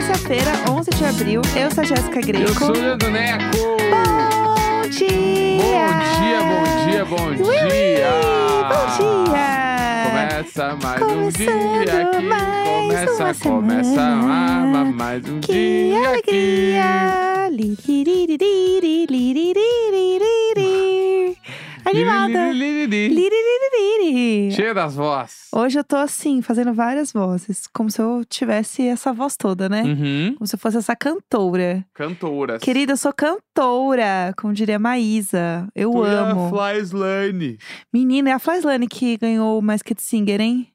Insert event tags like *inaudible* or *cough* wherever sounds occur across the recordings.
É terça-feira, 11 de abril. Eu sou a Jéssica Greco. Eu sou o Leandro Neco. Bom dia! Bom dia, bom dia, bom dia. Bom dia! Começa mais um Começando dia aqui. mais Começa, uma começa ah, mais um Que dia aqui. alegria! Liriririri. Animada! Cheia das vozes. Hoje eu tô assim, fazendo várias vozes. Como se eu tivesse essa voz toda, né? Uhum. Como se eu fosse essa cantora. Cantoras. Querida, eu sou cantora, como diria Maísa. Eu Tu amo. É a Flyslane. Menina, é a Flyslane que ganhou o Masked Singer, hein?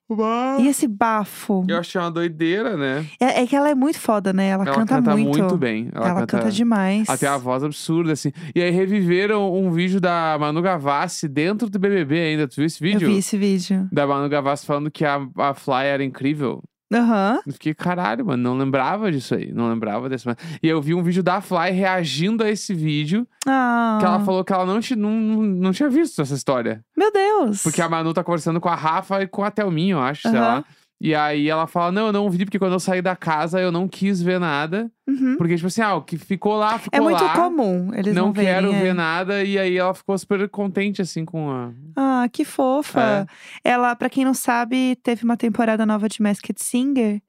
E esse bafo? Eu achei uma doideira, né? É, é que ela é muito foda, né? Ela, Ela canta, muito. bem. Ela, canta... demais. Até a voz absurda, assim. E aí reviveram um vídeo da Manu Gavassi dentro do BBB ainda. Tu viu esse Eu vídeo? vi esse vídeo. Da Manu Gavassi falando que a, a Fly era incrível. Aham. Eu fiquei, caralho, mano, não lembrava disso aí. Não lembrava desse. E eu vi um vídeo da Fly reagindo a esse vídeo. Ah. Que ela falou que ela não, ti- não, não, não tinha visto essa história. Meu Deus. Porque a Manu tá conversando com a Rafa e com a Thelminha, eu acho, sei Aham. lá. E aí ela fala: Não, eu não vi, porque quando eu saí da casa eu não quis ver nada. Uhum. Porque, tipo assim, ah, o que ficou lá, ficou É muito lá. comum eles não, não verem, quero é. ver nada. E aí ela ficou super contente, assim, com a. Ah, que fofa. Ela, pra quem não sabe, teve uma temporada nova de Masked Singer.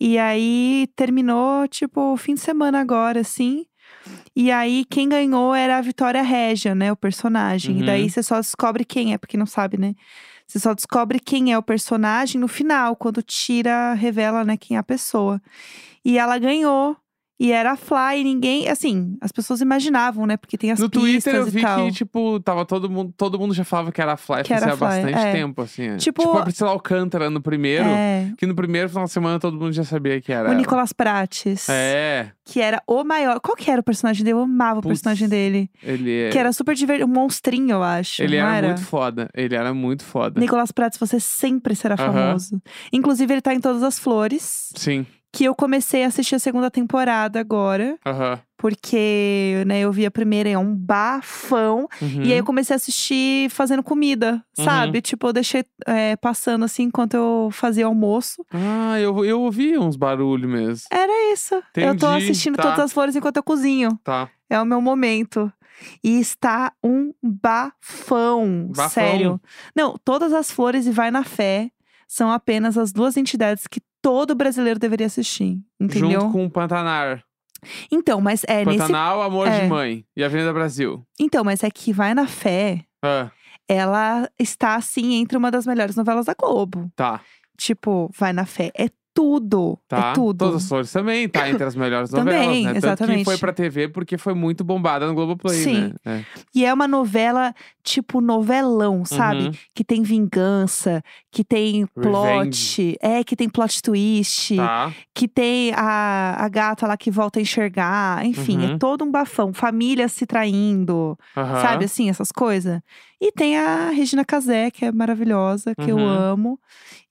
E aí terminou, tipo, fim de semana agora, assim. E aí quem ganhou era a Vitória Regia, né? O personagem. E Uhum. daí você só descobre quem é, porque não sabe, né? Você só descobre quem é o personagem no final, quando tira, revela, né, quem é a pessoa. E ela ganhou. E era a Fly, e ninguém, assim, as pessoas imaginavam, né? Porque tem as No pistas Twitter eu e vi tal. que, tipo, tava todo mundo. Todo mundo já falava que era a Fly Que era a Fly, bastante é. tempo, assim. é. Tipo- a Priscila Alcântara no primeiro. É, Que no primeiro final de semana todo mundo já sabia que era. o ela. Nicolas Prates. É, Que era o maior. Qual que era o personagem dele? Eu amava o Putz, personagem dele. ele é. Que era super divertido. Um monstrinho, eu acho. Ele era, era? muito foda. Ele era muito foda. Nicolas Prates, você sempre será Aham. famoso. Inclusive, ele tá em Todas as Flores. Sim. Que eu comecei a assistir a segunda temporada agora. Aham. Porque, né, eu vi a primeira e é um bafão. Uhum. E aí eu comecei a assistir fazendo comida, Uhum. sabe? Tipo, eu deixei é, passando assim enquanto eu fazia almoço. Ah, eu, eu ouvi uns barulhos mesmo. Era isso. eu tô Entendi, assistindo tá. Todas as Flores enquanto eu cozinho. Tá. É o meu momento. E está um bafão. Bafão? Sério. Não, todas as flores e Vai na Fé são apenas as duas entidades que todo brasileiro deveria assistir. Entendeu? Junto com o Pantanar. Então, mas é nesse. Pantanal, Amor é. de Mãe. E Avenida Brasil. Então, mas é que Vai na Fé, ela está assim entre uma das melhores novelas da Globo. tá. Tipo, Vai na Fé é tudo. Tá. É tudo. Todas as flores também tá entre as melhores Também, novelas, né? Tanto que exatamente. foi pra TV porque foi muito bombada no Globoplay, Sim. né? E é uma novela, tipo, novelão, sabe? Uhum. Que tem vingança, que tem plot. Revenge. É, que tem plot twist. É. Tá. Que tem a, a gata lá que volta a enxergar. Enfim, Uhum. é todo um bafão. Família se traindo, Aham. sabe? Assim, essas coisas. E tem a Regina Casé, que é maravilhosa, que eu Uhum. amo.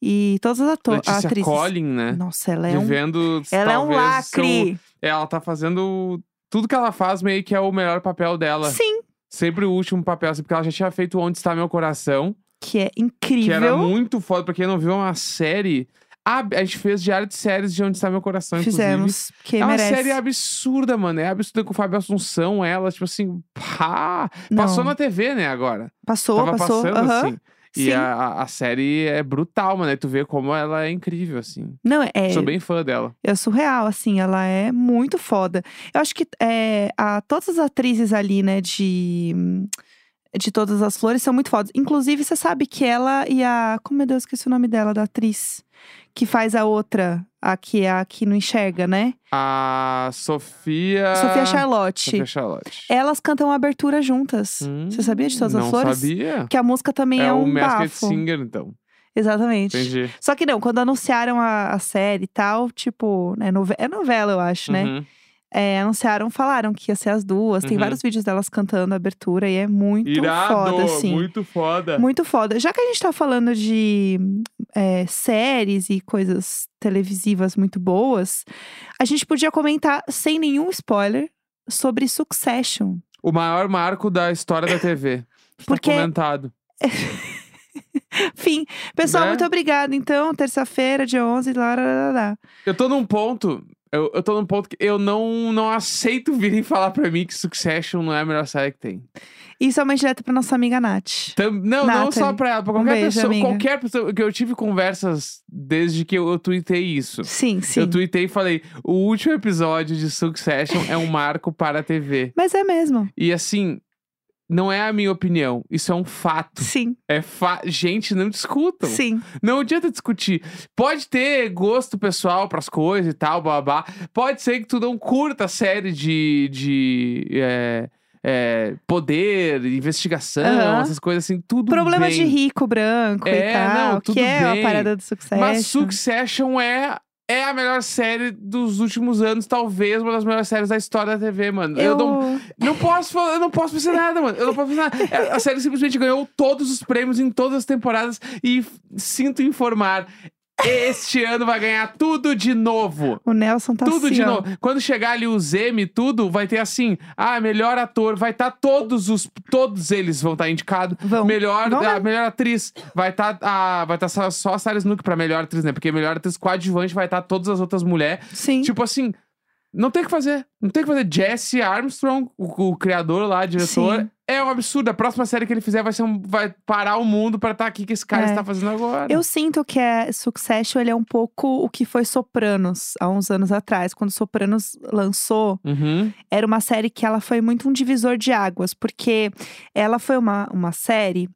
E todas as ato- Letícia atrizes. Collin, né? Nossa, ela é um, Vivendo. ela é um lacre. seu- Ela tá fazendo. Tudo que ela faz meio que é o melhor papel dela. Sim, Sempre o último papel, assim, porque ela já tinha feito Onde Está Meu Coração. que é Que incrível. era muito foda. Pra quem não viu, é uma série. A gente fez diário de séries de Onde Está Meu Coração, inclusive. Fizemos, que É uma merece. série absurda, mano. É absurda com o Fábio Assunção, ela, tipo assim, pá. Não. Passou na TV, né, agora. Passou, Tava passou. passando, assim. E Sim. a, a- série é brutal, mano. Aí tu vê como ela é incrível, assim. Não, é, Sou bem fã dela. é surreal, assim, ela é muito foda. Eu acho que é, a, todas as atrizes ali, né, de, de Todas as Flores são muito fodas. Inclusive, você sabe que ela e a. Como meu Deus, esqueci o nome dela, da atriz. Que faz a outra, a que é a que não enxerga, né? A Sofia. Sofia Charlotte. Sofia Charlotte. Elas cantam a abertura juntas. Hum, Você sabia de Todas as Flores? sabia. Que a música também é, É, um o Masked bafo. Singer, então. Exatamente. Entendi. Só que não, quando anunciaram a, a série e tal, tipo, né, nove- é novela, eu acho, né? É, anunciaram, falaram que ia ser as duas. Tem Uhum. vários vídeos delas cantando a abertura e é muito Irado, foda, assim. muito foda. Muito foda. Já que a gente tá falando de é, séries e coisas televisivas muito boas, a gente podia comentar, sem nenhum spoiler, sobre Succession. O maior marco da história da TV. Está *laughs* Porque- comentado. *laughs* Enfim, pessoal, Né? muito obrigada. Então, terça-feira, dia 11, lá, lá, lá, lá. Eu tô num ponto. Eu, eu tô num ponto que eu não, não aceito virem falar pra mim que Succession não é a melhor série que tem. Isso é uma indireta pra nossa amiga Nath. Tam- não, não só pra ela, pra um qualquer beijo, pessoa. amiga. Qualquer pessoa que eu tive conversas desde que eu, eu tuitei isso. Sim, sim. Eu tuitei e falei: o último episódio de Succession é um marco para a TV. Mas é mesmo. E assim, não é a minha opinião, isso é um fato. Sim, É fa... Gente, não discutam. sim. Não adianta discutir. Pode ter gosto pessoal pras coisas e tal, babá. Pode ser que tu não curta a série de, de é, é, poder, investigação, essas coisas assim, tudo Problema bem. de rico, branco É, e tal. não, tudo que é bem. a parada do sucesso. Mas Succession é, é a melhor série dos últimos anos, talvez uma das melhores séries da história da TV, mano. Eu, eu... não, não posso falar, eu não posso pensar nada, mano. Eu não posso pensar nada. É, A série simplesmente ganhou todos os prêmios em todas as temporadas e sinto informar. Este ano vai ganhar tudo de novo. O Nelson tá tudo assim, de ó. novo. Quando chegar ali o Zemi, tudo, vai ter assim: ah, melhor ator, vai estar todos os. Todos eles vão estar indicados. Vão. Melhor, Vão melhor atriz. Vai estar a vai tá só, só a Sarah Snook pra melhor atriz, né? Porque melhor atriz coadjuvante vai estar todas as outras mulheres. Sim. Tipo assim, não tem o que fazer. Não tem o que fazer. Jesse Armstrong, o, o criador lá, diretor, Sim. É um absurdo. A próxima série que ele fizer vai, ser um, vai parar o mundo pra estar aqui que esse cara É. está fazendo agora. Eu sinto que é Succession, ele é um pouco o que foi Sopranos há uns anos atrás. Quando Sopranos lançou, Uhum. era uma série que ela foi muito um divisor de águas, porque ela foi uma, uma série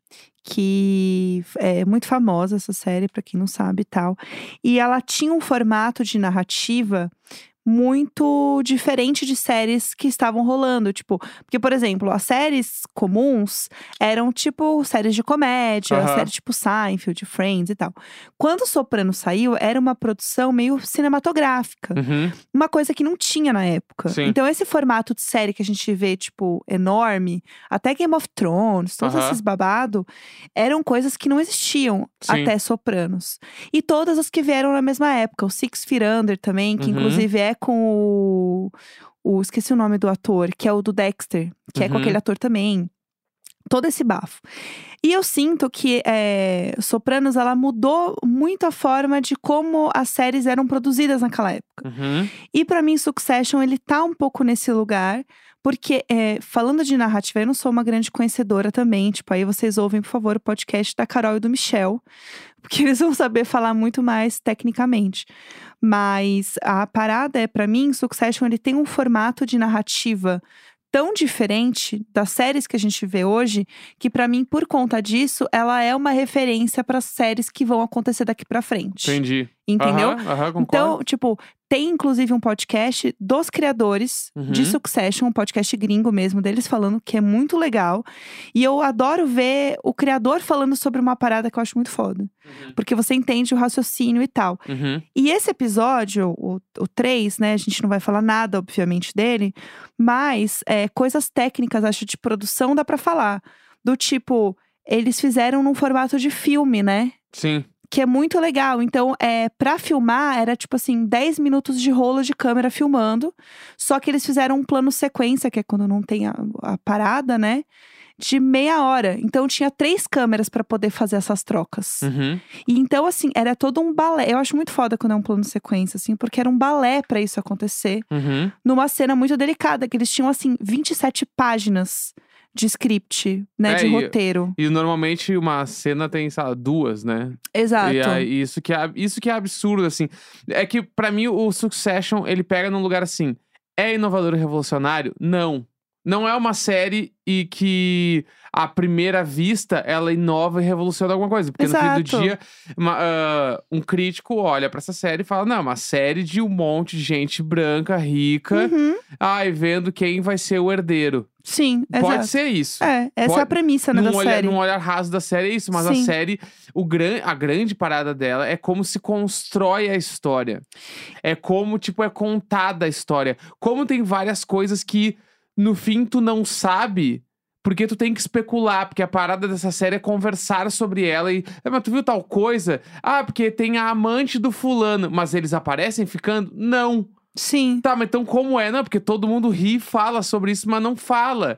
que é muito famosa essa série, pra quem não sabe e tal. E ela tinha um formato de narrativa muito diferente de séries que estavam rolando, tipo, porque por exemplo, as séries comuns eram tipo séries de comédia, Aham. séries tipo Seinfeld, Friends e tal. Quando o Soprano saiu, era uma produção meio cinematográfica Uhum. uma coisa que não tinha na época. Sim. Então, esse formato de série que a gente vê, tipo, enorme, até Game of Thrones, todos Aham. esses babado, eram coisas que não existiam Sim. até Sopranos. E todas as que vieram na mesma época. O Six Feet Under também, que Uhum. inclusive é com o, o. Esqueci o nome do ator, que é o do Dexter, que é com Uhum. aquele ator também. Todo esse bafo. E eu sinto que é, Sopranos, ela mudou muito a forma de como as séries eram produzidas naquela época. Uhum. E pra mim, Succession, ele tá um pouco nesse lugar. Porque, é, falando de narrativa, eu não sou uma grande conhecedora também. Tipo, aí vocês ouvem, por favor, o podcast da Carol e do Michel. *laughs* Porque eles vão saber falar muito mais tecnicamente. Mas a parada é, pra mim, Succession, ele tem um formato de narrativa tão diferente das séries que a gente vê hoje, que pra mim, por conta disso, ela é uma referência para séries que vão acontecer daqui pra frente. Entendi. Entendeu? Então, tipo, tem inclusive um podcast dos criadores de Uhum. Succession, um podcast gringo mesmo, deles falando que é muito legal. E eu adoro ver o criador falando sobre uma parada que eu acho muito foda. Uhum. Porque você entende o raciocínio e tal. Uhum. E esse episódio, o, o 3, né? A gente não vai falar nada, obviamente, dele, mas é, coisas técnicas, acho, de produção dá pra falar. Do tipo, eles fizeram num formato de filme, né? Sim. Que é muito legal. Então, é, para filmar, era tipo assim, 10 minutos de rolo de câmera filmando. Só que eles fizeram um plano sequência, que é quando não tem a, a parada, né? De meia hora. Então, tinha três câmeras para poder fazer essas trocas. Uhum. E então, assim, era todo um balé. Eu acho muito foda quando é um plano sequência, assim, porque era um balé para isso acontecer. Uhum. Numa cena muito delicada, que eles tinham, assim, 27 páginas de script, né? É, de e- roteiro. E normalmente uma cena tem, sei lá, duas, né? Exato. E aí, isso que, é, isso que é absurdo, assim. É que, pra mim, o Succession, ele pega num lugar assim. É inovador e revolucionário? Não. Não é uma série e que, à primeira vista, ela inova e revoluciona alguma coisa. Porque no fim do Exato. dia, uma, ah, um crítico olha pra essa série e fala: Não, é uma série de um monte de gente branca, rica, Uhum. ai, vendo quem vai ser o herdeiro. Sim, Pode exato. ser isso. É, essa é a Pode- premissa né, num, da olhar, série. num olhar raso da série é isso, mas a Sim. série, o gran, a grande parada dela é como se constrói a história. É como, tipo, é contada a história. Como tem várias coisas que, no fim, tu não sabe. Porque tu tem que especular, porque a parada dessa série é conversar sobre ela e. "Ah, mas tu viu tal coisa? Ah, porque tem a amante do fulano. Mas eles aparecem ficando? Não. Sim. Tá, mas então como é? Não, porque todo mundo ri e fala sobre isso, mas não fala.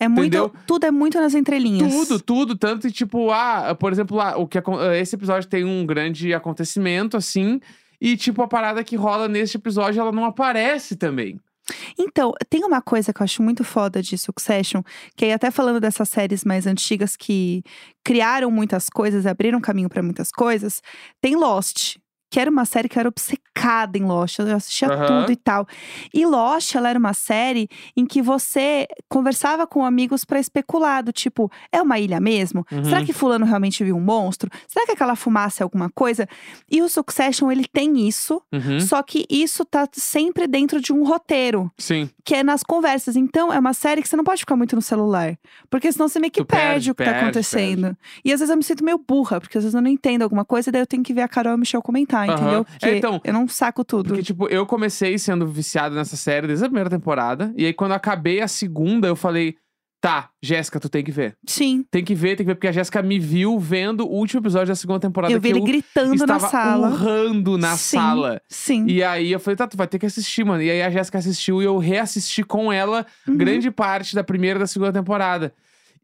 É muito. Entendeu? Tudo é muito nas entrelinhas. Tudo, tudo. Tanto que, tipo, ah, por exemplo, lá, o que, esse episódio tem um grande acontecimento, assim. E, tipo, a parada que rola neste episódio, ela não aparece também. Então, tem uma coisa que eu acho muito foda de Succession, que aí até falando dessas séries mais antigas que criaram muitas coisas, abriram caminho pra muitas coisas, tem Lost. Que era uma série que eu era obcecada em Lost, eu assistia Aham. tudo e tal. E Lost, ela era uma série em que você conversava com amigos pra especular, do tipo, é uma ilha mesmo? Uhum. Será que fulano realmente viu um monstro? Será que aquela fumaça é alguma coisa? E o Succession, ele tem isso, Uhum. só que isso tá sempre dentro de um roteiro Sim. que é nas conversas. Então, é uma série que você não pode ficar muito no celular. Porque senão você meio que perde, perde, o que perde, tá acontecendo. E às vezes eu me sinto meio burra, porque às vezes eu não entendo alguma coisa, e daí eu tenho que ver a Carol e o Michel comentar, Aham. entendeu? É, Porque então, eu não saco tudo. Porque, tipo, eu comecei sendo viciado nessa série desde a primeira temporada. E aí, quando eu acabei a segunda, eu falei: tá, Jéssica, tu tem que ver. Sim. Tem que ver, tem que ver, porque a Jéssica me viu vendo o último episódio da segunda temporada Eu vi que ele eu gritando na sala. urrando na Sim, sala. Sim. E aí eu falei, tá, tu vai ter que assistir, mano. E aí a Jéssica assistiu e eu reassisti com ela Uhum. grande parte da primeira e da segunda temporada.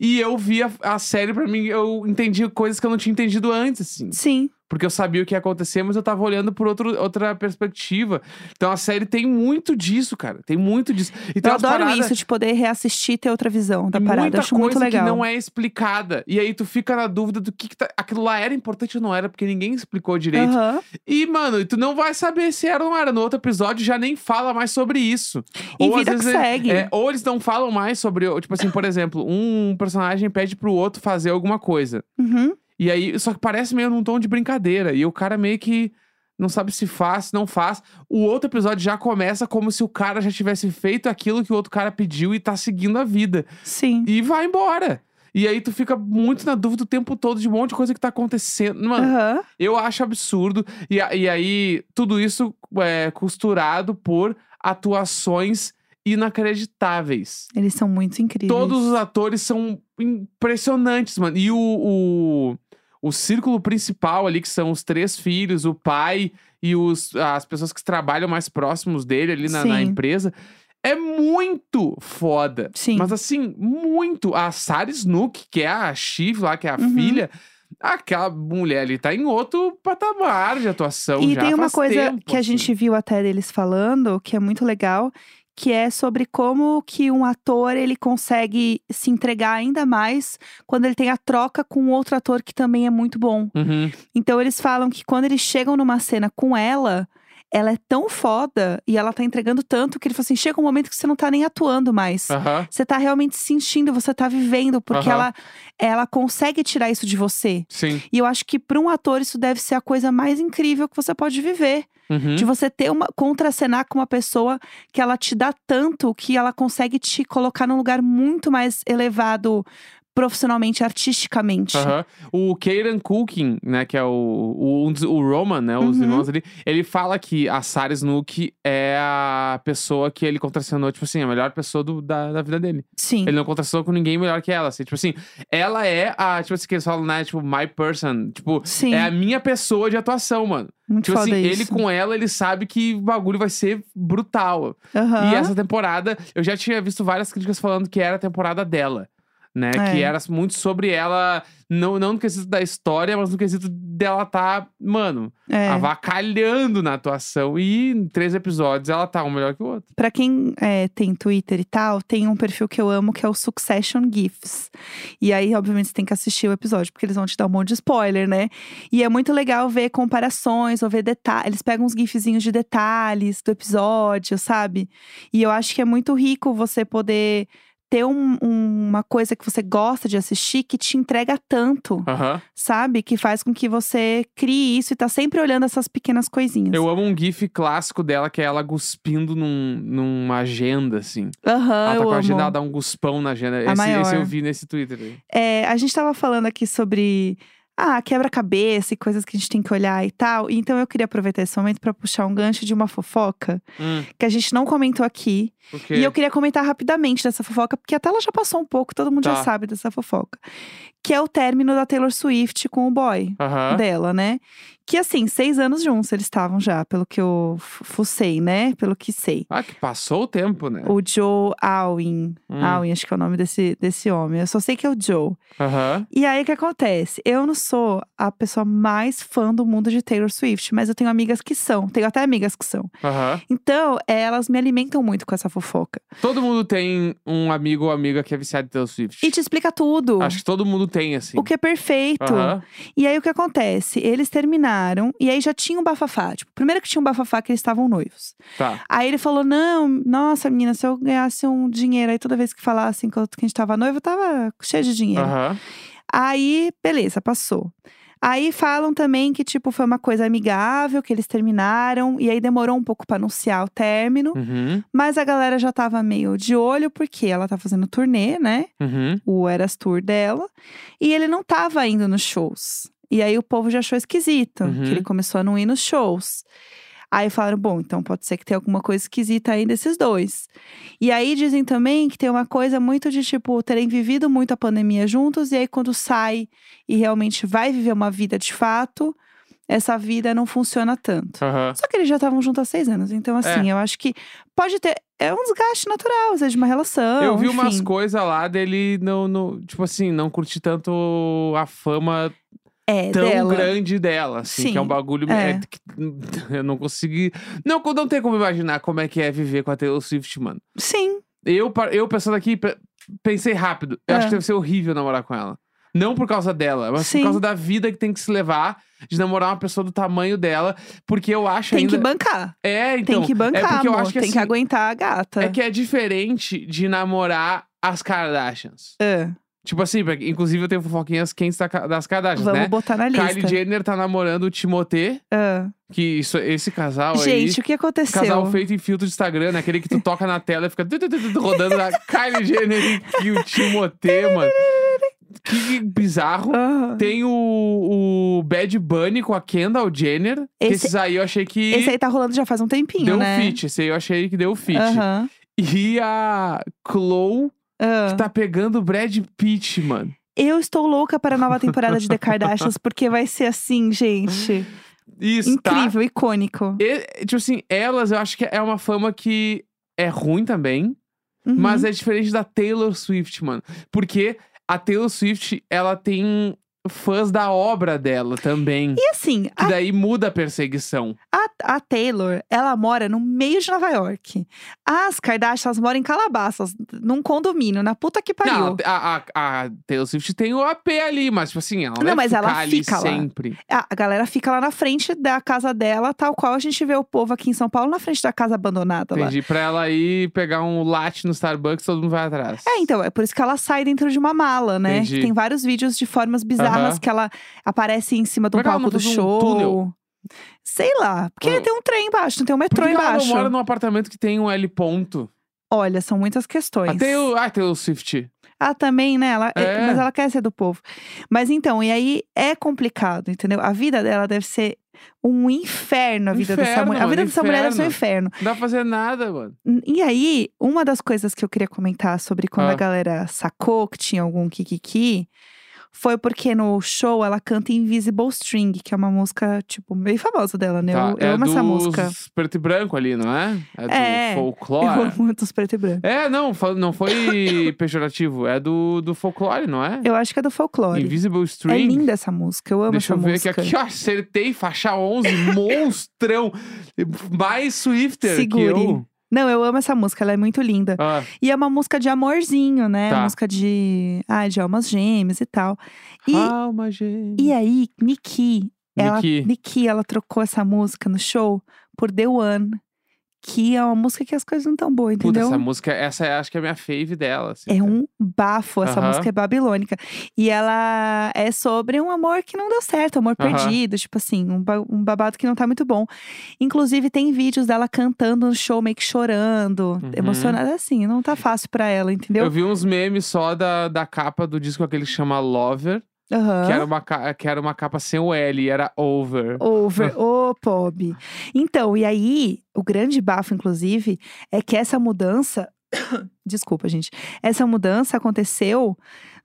E eu vi a, a série, pra mim, eu entendi coisas que eu não tinha entendido antes, assim. Sim. Porque eu sabia o que ia acontecer, mas eu tava olhando por outro, outra perspectiva. Então a série tem muito disso, cara. Tem muito disso. E Eu umas adoro paradas- isso, de poder reassistir e ter outra visão da parada. muita Eu acho coisa muito legal. que não é explicada. E aí tu fica na dúvida do que, que tá... aquilo lá era importante ou não era, porque ninguém explicou direito. Aham. E, mano, tu não vai saber se era ou não era. No outro episódio já nem fala mais sobre isso. E ou vida às vezes segue. É, ou eles não falam mais sobre. Tipo assim, por exemplo, um personagem pede pro outro fazer alguma coisa. Uhum. E aí, só que parece meio num tom de brincadeira. E o cara meio que não sabe se faz, se não faz. O outro episódio já começa como se o cara já tivesse feito aquilo que o outro cara pediu e tá seguindo a vida. Sim. E vai embora. E aí tu fica muito na dúvida o tempo todo de um monte de coisa que tá acontecendo. Mano, Aham. eu acho absurdo. E, e aí, tudo isso é costurado por atuações inacreditáveis. Eles são muito incríveis. Todos os atores são impressionantes, mano. E o, o, o círculo principal ali, que são os três filhos, o pai e os, as pessoas que trabalham mais próximos dele ali na, na empresa. É muito foda. Sim. Mas assim, muito. A Sarah Snook, que é a Chief lá, que é a Uhum. filha. Aquela mulher ali tá em outro patamar de atuação E já tem uma coisa tempo, que a assim. gente viu até deles falando, que é muito legal, que é sobre como que um ator ele consegue se entregar ainda mais quando ele tem a troca com outro ator que também é muito bom. Uhum. Então eles falam que quando eles chegam numa cena com ela, ela é tão foda e ela tá entregando tanto que ele fala assim: chega um momento que você não tá nem atuando mais. Aham. Você tá realmente sentindo, você tá vivendo, porque Aham. ela, ela consegue tirar isso de você. Sim. E eu acho que para um ator isso deve ser a coisa mais incrível que você pode viver. Uhum. De você ter uma. contracenar com uma pessoa que ela te dá tanto que ela consegue te colocar num lugar muito mais elevado profissionalmente, artisticamente. Aham. O Kieran Culkin, né, que é o, o, o Roman, né, os Uhum. irmãos ali, ele fala que a Sarah Snook é a pessoa que ele contracenou, tipo assim, a melhor pessoa do- da, da vida dele. Sim. Ele não contracenou com ninguém melhor que ela, assim, tipo assim, ela é a, tipo assim, que eles falam, né, tipo, my person, tipo, Sim. é a minha pessoa de atuação, mano. Muito Tipo assim, isso. ele com ela, ele sabe que o bagulho vai ser brutal. Aham. E essa temporada, eu já tinha visto várias críticas falando que era a temporada dela. Né? É. Que era muito sobre ela, não, não no quesito da história, mas no quesito dela tá, mano, É. avacalhando na atuação. E em três episódios ela tá um melhor que o outro. Pra quem é, tem Twitter e tal, tem um perfil que eu amo que é o Succession GIFs. E aí, obviamente, você tem que assistir o episódio, porque eles vão te dar um monte de spoiler, né? E é muito legal ver comparações ou ver detalhes. Eles pegam uns gifzinhos de detalhes do episódio, sabe? E eu acho que é muito rico você poder ter um- um- uma coisa que você gosta de assistir que te entrega tanto, sabe? Que faz com que você crie isso e tá sempre olhando essas pequenas coisinhas. Eu amo um gif clássico dela, que é ela cuspindo num, numa agenda, assim. Aham, ela tá com a agenda, ela dá um cuspão na agenda. Esse, esse eu vi nesse Twitter aí. É, a gente tava falando aqui sobre ah, quebra-cabeça e coisas que a gente tem que olhar e tal. Então eu queria aproveitar esse momento pra puxar um gancho de uma fofoca Hum, que a gente não comentou aqui. E eu queria comentar rapidamente dessa fofoca, porque até ela já passou um pouco, todo mundo Tá. já sabe dessa fofoca. Que é o término da Taylor Swift com o boy Aham. dela, né? Que assim, seis anos juntos eles estavam já, pelo que eu fu- fucei, né? Pelo que sei. Ah, que passou o tempo, né? O Joe Alwyn. Hum. Alwyn, acho que é o nome desse, desse homem. Eu só sei que é o Joe. Aham. E aí o que acontece? Eu, não- sou a pessoa mais fã do mundo de Taylor Swift, mas eu tenho amigas que são, tenho até amigas que são. Aham. Então, elas me alimentam muito com essa fofoca. Todo mundo tem um amigo ou amiga que é viciado em Taylor Swift. E te explica tudo. Acho que todo mundo tem, assim. O que é perfeito. Aham. E aí o que acontece? Eles terminaram e aí já tinha um bafafá. Tipo, primeiro que tinha um bafafá que eles estavam noivos. Tá. Aí ele falou: Não, nossa, menina, se eu ganhasse um dinheiro aí toda vez que falassem que a gente tava noivo, eu tava cheio de dinheiro. Aham. Aí, beleza, passou. Aí falam também que, tipo, foi uma coisa amigável, que eles terminaram, e aí demorou um pouco pra anunciar o término. Uhum. Mas a galera já tava meio de olho, porque ela tá fazendo turnê, né? Uhum. O Eras Tour dela. E ele não tava indo nos shows. E aí o povo já achou esquisito, Uhum. que ele começou a não ir nos shows. Aí falaram, bom, então pode ser que tenha alguma coisa esquisita aí desses dois. E aí dizem também que tem uma coisa muito de, tipo, terem vivido muito a pandemia juntos, e aí quando sai e realmente vai viver uma vida de fato, essa vida não funciona tanto. Aham. Só que eles já estavam juntos há seis anos, então assim, eu acho que pode ter. É um desgaste natural, às vezes, de uma relação. Eu vi umas enfim. coisas lá dele, não, não, tipo assim, não curti tanto a fama é, tão dela. grande dela, assim, que é um Sim, bagulho é. é, que *laughs* eu não consegui, não, não tem como imaginar como é que é viver com a Taylor Swift, mano. Sim. Eu, eu pensando aqui, pe- pensei rápido, eu É. acho que deve ser horrível namorar com ela. Não por causa dela, mas Sim. por causa da vida que tem que se levar de namorar uma pessoa do tamanho dela, porque eu acho Tem ainda... que bancar. É, então, tem que bancar, é porque eu amor. acho que tem assim, que aguentar a gata. é que é diferente de namorar as Kardashians. É, Tipo assim, inclusive eu tenho fofoquinhas quentes das Kardashians, Vamos né? botar na lista. Kylie Jenner tá namorando o Timothée, É. que isso, esse casal Gente, aí. o que aconteceu? Casal feito em filtro de Instagram, né? Aquele que tu toca na tela e fica rodando na *laughs* Kylie Jenner e o Timothée, mano. Que bizarro. Aham. Tem o, o Bad Bunny com a Kendall Jenner. Esse- esses aí eu achei que Esse aí tá rolando já faz um tempinho, deu né? fit. Esse aí eu achei que deu fit. Aham. E a Chloe Ah. que tá pegando o Brad Pitt, mano. Eu estou louca para a nova temporada de The Kardashians, *laughs* porque vai ser assim, gente. Isso, tá? Incrível, icônico. E, tipo assim, elas eu acho que é uma fama que é ruim também, Uhum. mas é diferente da Taylor Swift, mano. Porque a Taylor Swift, ela tem fãs da obra dela também. E assim, Que a, daí muda a perseguição. A, Taylor, ela mora no meio de Nova York. As Kardashians, elas moram em Calabasas, num condomínio, na puta que pariu. Não, a, a, a Taylor Swift tem o AP ali, mas, tipo assim, ela não, Não, mas ela ali fica lá. sempre. A, galera fica lá na frente da casa dela, tal qual a gente vê o povo aqui em São Paulo na frente da casa abandonada lá. Entendi. Pra ela ir pegar um latte no Starbucks, todo mundo vai atrás. É, então, é por isso que ela sai dentro de uma mala, né? Entendi. Tem vários vídeos de formas bizarras que ela aparece em cima de um é palco do faz um show. túnel? Sei lá, porque Ah. tem um trem embaixo, não tem um metrô que ela não embaixo. mora num apartamento que tem um L ponto? Olha, são muitas questões. Até o, ah, Taylor Swift. Ah, também, né? Ela, É. Mas ela quer ser do povo. Mas então, e aí é complicado, entendeu? A vida dela deve ser um inferno, a vida dessa Inferno, mulher. A vida mano, dessa mulher deve ser um inferno. Não dá pra fazer nada, mano. E aí, uma das coisas que eu queria comentar sobre quando Ah. a galera sacou que tinha algum kikiki foi porque no show ela canta Invisible String, que é uma música, tipo, meio famosa dela, né? Tá, Eu, eu é amo essa dos música. preto e branco ali, não é? É do É, Eu folclore. amo muito os preto e branco. É, não, não foi *coughs* pejorativo. É do, do folclore, não é? Eu acho que é do folclore. Invisible É String. linda essa música, eu amo Deixa essa eu ver música. que aqui, ó, acertei, faixa 11, *laughs* monstrão. Mais Swifter Segure. que eu. Não, eu amo essa música, ela é muito linda. Ah, E é uma música de amorzinho, né? Tá. Música de, ah, de almas gêmeas e tal. E, Alma gêmea. e aí, Nikki, ela, Nikki. Nikki, ela trocou essa música no show por The One, que é uma música que as coisas não tão boas, Puta, entendeu? essa música, essa é, acho que é a minha fave dela. assim, É um bafo, essa Aham. música é babilônica. E ela é sobre um amor que não deu certo, amor Aham. perdido, tipo assim, um, um babado que não tá muito bom. Inclusive, tem vídeos dela cantando no show, meio que chorando, Uhum. emocionada assim, não tá fácil pra ela, entendeu? Eu vi uns memes só da, da capa do disco aquele que chama Lover, Aham. que, era uma, que era uma capa sem o L, era Over. Over, *laughs* ô pobre. Então, e aí, o grande bafo, inclusive, é que essa mudança. *coughs* Desculpa, gente. Essa mudança aconteceu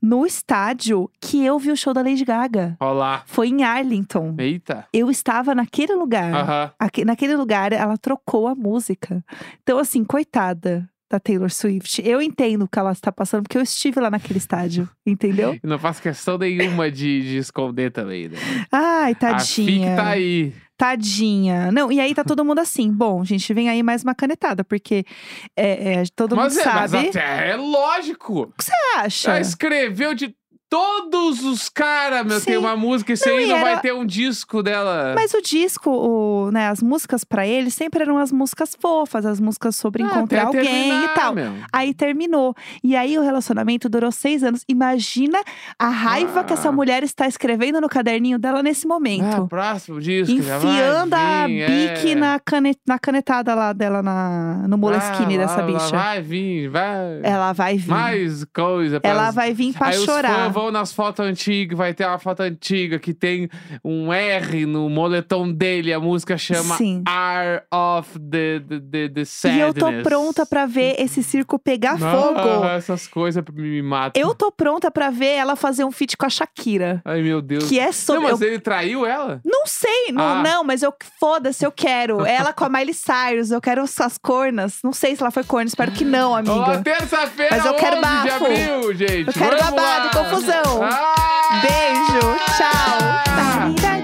no estádio que eu vi o show da Lady Gaga. Ó lá. Foi em Arlington. Eita. Eu estava naquele lugar. Aque- naquele lugar, ela trocou a música. Então, assim, coitada da Taylor Swift. Eu entendo o que ela está passando, porque eu estive lá naquele estádio, *laughs* entendeu? Não faço questão nenhuma de, de esconder também, né? Ai, A tadinha. FIC tá aí. Tadinha. Não, e aí tá todo mundo assim. Bom, gente, vem aí mais uma canetada, porque é, é, todo Mas mundo é, mas sabe. até é lógico. O que você acha? Já escreveu de todos os caras, meu. Tem Sim. uma música, esse Não, aí não vai era- ter um disco dela. Mas o disco, o, né, as músicas pra ele sempre eram as músicas fofas, as músicas sobre Ah, encontrar alguém terminar, e tal. meu. Aí terminou. E aí o relacionamento durou seis anos. Imagina a raiva que essa Ah. mulher está escrevendo no caderninho dela nesse Ah, momento. próximo disco. vai Enfiando a vir, bique é. na, cane- na canetada lá dela na, no Moleskine Ah, dessa bicha. Vai vir, vai. Ela vai vir. Mais coisa. pra Ela vai vir pra Aí chorar. Vão nas fotos antigas, vai ter uma foto antiga que tem um R no moletom dele, a música chama Sim. Are of the, the, the, the E Sadness. eu tô pronta pra ver esse circo pegar Ah, fogo. essas coisas me matam. Eu tô pronta pra ver ela fazer um feat com a Shakira. Ai, meu Deus. Que é sobre. Não, mas eu ele traiu ela? não sei, não, Ah. não, mas eu foda-se, eu quero. *laughs* Ela com a Miley Cyrus, eu quero essas cornas. Não sei se ela foi corna, espero que não, Ó, amiga. terça-feira, Mas eu quero 11 de bafo. abril, gente. Eu quero Vamos babado, lá. confusão coração. Ah! Beijo, tchau. Ah!